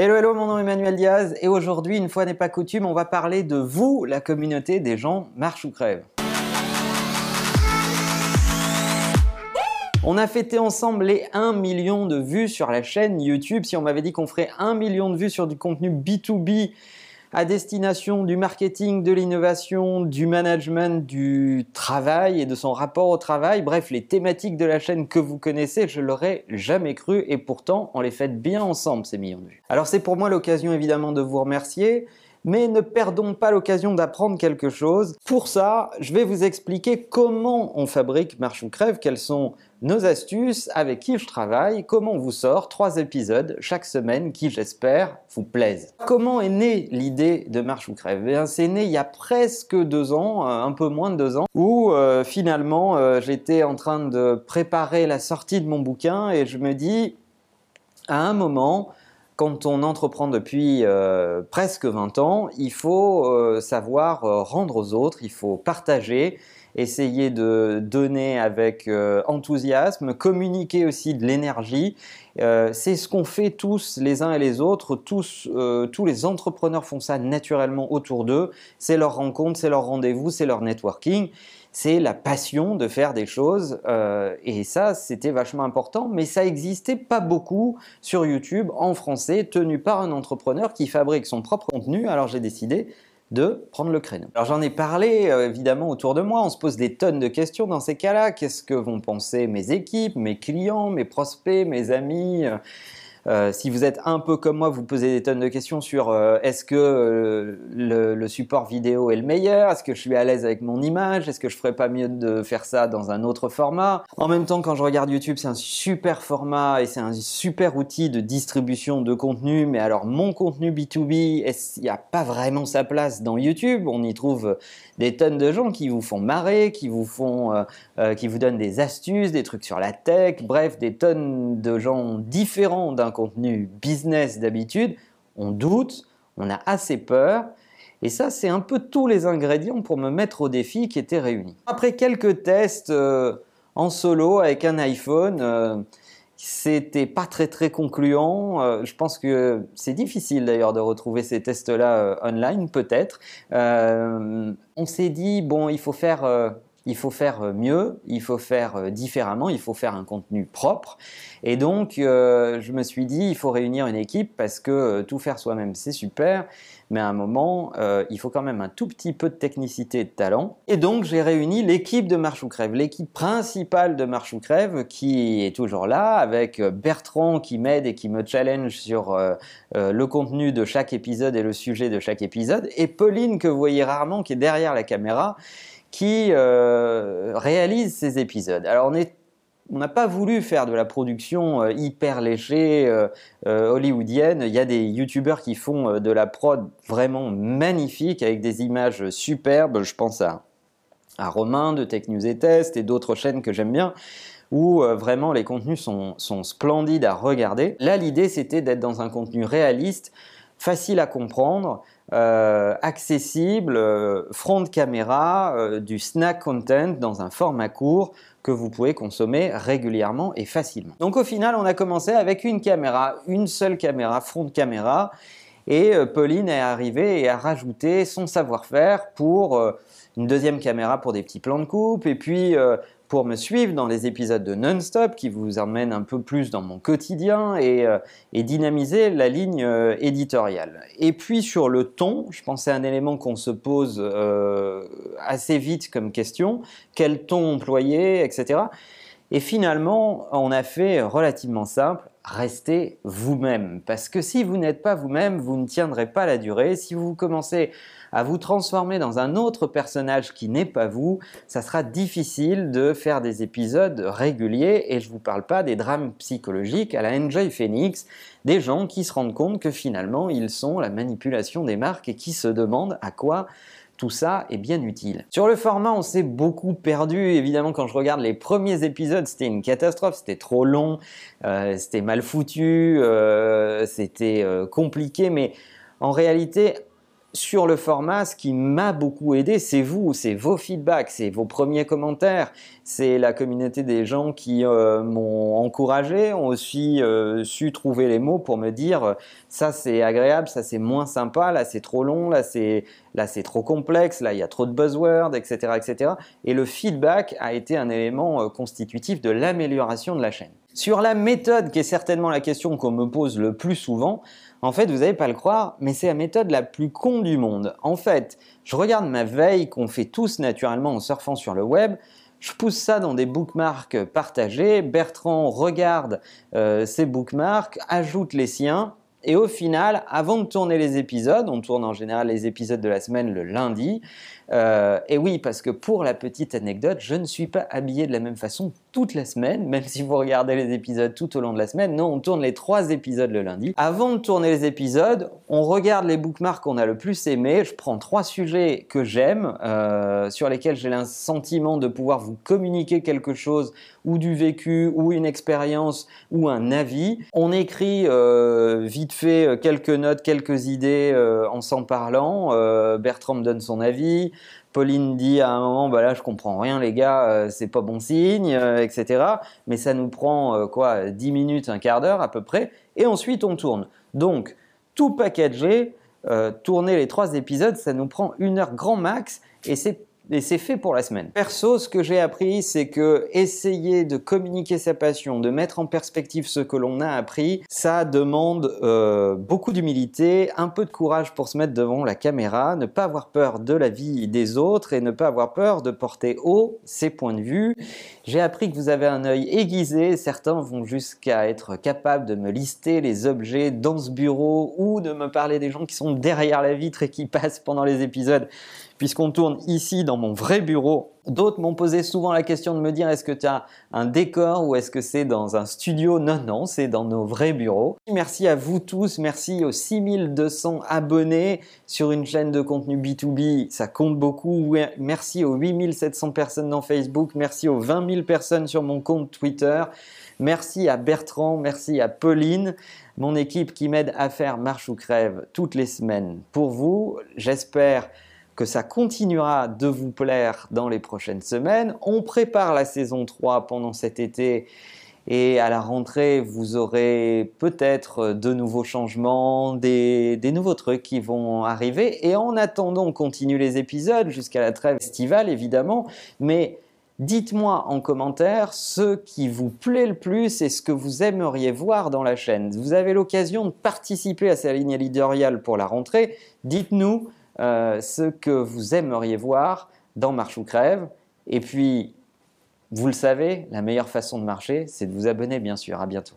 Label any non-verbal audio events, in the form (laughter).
Hello, hello, mon nom est Emmanuel Diaz et aujourd'hui, une fois n'est pas coutume, on va parler de vous, la communauté des gens marche ou crève. On a fêté ensemble les 1 million de vues sur la chaîne YouTube. Si on m'avait dit qu'on ferait 1 million de vues sur du contenu B2B à destination du marketing, de l'innovation, du management, du travail et de son rapport au travail, bref, les thématiques de la chaîne que vous connaissez, je l'aurais jamais cru et pourtant on les fait bien ensemble ces millions de vues. Alors c'est pour moi l'occasion évidemment de vous remercier mais ne perdons pas l'occasion d'apprendre quelque chose. Pour ça, je vais vous expliquer comment on fabrique Marche ou Crève, quelles sont nos astuces, avec qui je travaille, comment on vous sort trois épisodes chaque semaine qui, j'espère, vous plaisent. Comment est née l'idée de Marche ou Crève? Eh C'est né il y a presque deux ans, euh, un peu moins de deux ans, où euh, finalement euh, j'étais en train de préparer la sortie de mon bouquin et je me dis, à un moment, quand on entreprend depuis euh, presque 20 ans, il faut euh, savoir euh, rendre aux autres, il faut partager, essayer de donner avec enthousiasme, communiquer aussi de l'énergie. C'est ce qu'on fait tous les uns et les autres, tous, tous les entrepreneurs font ça naturellement autour d'eux, c'est leur rencontre, c'est leur rendez-vous, c'est leur networking c'est la passion de faire des choses. Euh, et ça, c'était vachement important, mais ça n'existait pas beaucoup sur YouTube en français, tenu par un entrepreneur qui fabrique son propre contenu. Alors j'ai décidé de prendre le créneau. Alors j'en ai parlé euh, évidemment autour de moi, on se pose des tonnes de questions dans ces cas-là. Qu'est-ce que vont penser mes équipes, mes clients, mes prospects, mes amis euh, si vous êtes un peu comme moi, vous posez des tonnes de questions sur euh, est-ce que euh, le, support vidéo est le meilleur? Est-ce que je suis à l'aise avec mon image? Est-ce que je ferais pas mieux de faire ça dans un autre format? En même temps, quand je regarde YouTube, c'est un super format et c'est un super outil de distribution de contenu. Mais alors, mon contenu B2B, il n'y a pas vraiment sa place dans YouTube? On y trouve des tonnes de gens qui vous font marrer, qui vous font, qui vous donnent des astuces, des trucs sur la tech, bref, des tonnes de gens différents d'un contenu business d'habitude, on doute, on a assez peur. Et ça, c'est un peu tous les ingrédients pour me mettre au défi qui étaient réunis. Après quelques tests euh, en solo avec un iPhone, euh, c'était pas très très concluant. Euh, je pense que c'est difficile d'ailleurs de retrouver ces tests-là online, peut-être. on s'est dit, bon, il faut faire il faut faire euh, mieux, il faut faire euh, différemment, il faut faire un contenu propre. Et donc, euh, je me suis dit, il faut réunir une équipe parce que tout faire soi-même, c'est super, mais à un moment, il faut quand même un tout petit peu de technicité et de talent. Et donc, j'ai réuni l'équipe de Marche ou Crève, l'équipe principale de Marche ou Crève qui est toujours là, avec Bertrand qui m'aide et qui me challenge sur le contenu de chaque épisode et le sujet de chaque épisode, et Pauline que vous voyez rarement, qui est derrière la caméra qui euh, réalise ces épisodes. Alors on n'a pas voulu faire de la production euh, hyper léchée euh, hollywoodienne. Il y a des youtubeurs qui font de la prod vraiment magnifique avec des images superbes. Je pense à, à Romain de Tech News et Test et d'autres chaînes que j'aime bien où vraiment les contenus sont, sont splendides à regarder. Là, l'idée, c'était d'être dans un contenu réaliste, facile à comprendre, euh, accessible, euh, front de caméra, euh, du snack content dans un format court que vous pouvez consommer régulièrement et facilement. Donc au final, on a commencé avec une caméra, une seule caméra, front de caméra, et Pauline est arrivée et a rajouté son savoir-faire pour une deuxième caméra pour des petits plans de coupe, et puis pour me suivre dans les épisodes de Non-Stop qui vous emmènent un peu plus dans mon quotidien et, euh, dynamiser la ligne euh, éditoriale. Et puis sur le ton, je pensais à un élément qu'on se pose euh, assez vite comme question, quel ton employer, etc. Et finalement, on a fait relativement simple, restez vous-même. Parce que si vous n'êtes pas vous-même, vous ne tiendrez pas la durée. Si vous commencez à vous transformer dans un autre personnage qui n'est pas vous, ça sera difficile de faire des épisodes réguliers et je ne vous parle pas des drames psychologiques à la Enjoy Phoenix, des gens qui se rendent compte que finalement ils sont la manipulation des marques et qui se demandent à quoi tout ça est bien utile. Sur le format, on s'est beaucoup perdu. Évidemment, quand je regarde les premiers épisodes, c'était une catastrophe. C'était trop long, euh, c'était mal foutu, euh, c'était euh, compliqué. Mais en réalité, sur le format, ce qui m'a beaucoup aidé, c'est vous, c'est vos feedbacks, c'est vos premiers commentaires, c'est la communauté des gens qui euh, m'ont encouragé, ont aussi euh, su trouver les mots pour me dire ça c'est agréable, ça c'est moins sympa, là c'est trop long, là c'est là c'est trop complexe, là il y a trop de buzzwords, etc., etc. Et le feedback a été un élément euh, constitutif de l'amélioration de la chaîne. Sur la méthode, qui est certainement la question qu'on me pose le plus souvent, en fait, vous n'allez pas le croire, mais c'est la méthode la plus con du monde. En fait, je regarde ma veille qu'on fait tous naturellement en surfant sur le web. Je pousse ça dans des bookmarks partagés. Bertrand regarde euh, ces bookmarks, ajoute les siens. Et au final, avant de tourner les épisodes, on tourne en général les épisodes de la semaine le lundi, euh, et oui, parce que pour la petite anecdote, je ne suis pas habillé de la même façon toute la semaine, même si vous regardez les épisodes tout au long de la semaine. Non, on tourne les trois épisodes le lundi. Avant de tourner les épisodes, on regarde les bookmarks qu'on a le plus aimés. Je prends trois sujets que j'aime, euh, sur lesquels j'ai le sentiment de pouvoir vous communiquer quelque chose, ou du vécu, ou une expérience, ou un avis. On écrit euh, vite fait quelques notes, quelques idées en s'en parlant. Bertrand me donne son avis. Pauline dit à un moment, bah là je comprends rien les gars, euh, c'est pas bon signe, euh, etc. Mais ça nous prend euh, quoi, 10 minutes, un quart d'heure à peu près, et ensuite on tourne. Donc tout packagé, tourner les trois épisodes, ça nous prend une heure grand max, et c'est et c'est fait pour la semaine. Perso, ce que j'ai appris, c'est que essayer de communiquer sa passion, de mettre en perspective ce que l'on a appris, ça demande euh, beaucoup d'humilité, un peu de courage pour se mettre devant la caméra, ne pas avoir peur de la vie des autres et ne pas avoir peur de porter haut ses points de vue. J'ai appris que vous avez un œil aiguisé, certains vont jusqu'à être capables de me lister les objets dans ce bureau ou de me parler des gens qui sont derrière la vitre et qui (laughs) passent pendant les épisodes puisqu'on tourne ici dans mon vrai bureau. D'autres m'ont posé souvent la question de me dire est-ce que tu as un décor ou est-ce que c'est dans un studio? Non, non, c'est dans nos vrais bureaux. Merci à vous tous, merci aux 6200 abonnés sur une chaîne de contenu B2B, ça compte beaucoup. Merci aux 8700 personnes dans Facebook, merci aux 20 000 personnes sur mon compte Twitter. Merci à Bertrand, merci à Pauline, mon équipe qui m'aide à faire marche ou crève toutes les semaines pour vous. J'espère que ça continuera de vous plaire dans les prochaines semaines. On prépare la saison 3 pendant cet été et à la rentrée, vous aurez peut-être de nouveaux changements, des, nouveaux trucs qui vont arriver. Et en attendant, on continue les épisodes jusqu'à la trêve estivale, évidemment. Mais dites-moi en commentaire ce qui vous plaît le plus et ce que vous aimeriez voir dans la chaîne. Vous avez l'occasion de participer à cette ligne éditoriale pour la rentrée. Dites-nous euh, ce que vous aimeriez voir dans Marche ou Crève. Et puis, vous le savez, la meilleure façon de marcher, c'est de vous abonner, bien sûr. À bientôt.